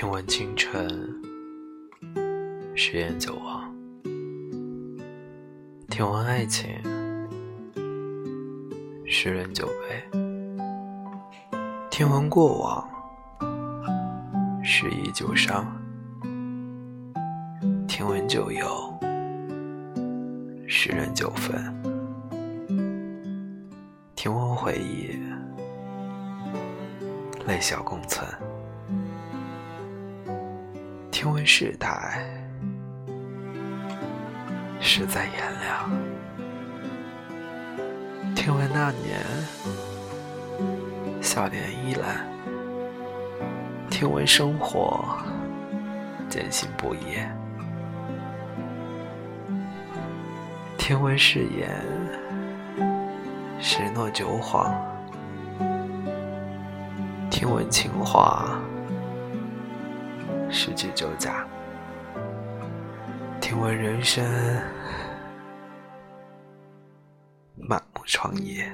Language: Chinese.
听闻清晨，誓言久忘；听闻爱情，诗人酒杯；听闻过往，诗意旧伤；听闻旧友，诗人酒分；听闻回忆，泪笑共存。听闻世态，实在炎凉；听闻那年，笑脸依然；听闻生活，艰辛不易；听闻誓言，十诺九谎；听闻情话。十句酒假，听闻人生，满目疮痍。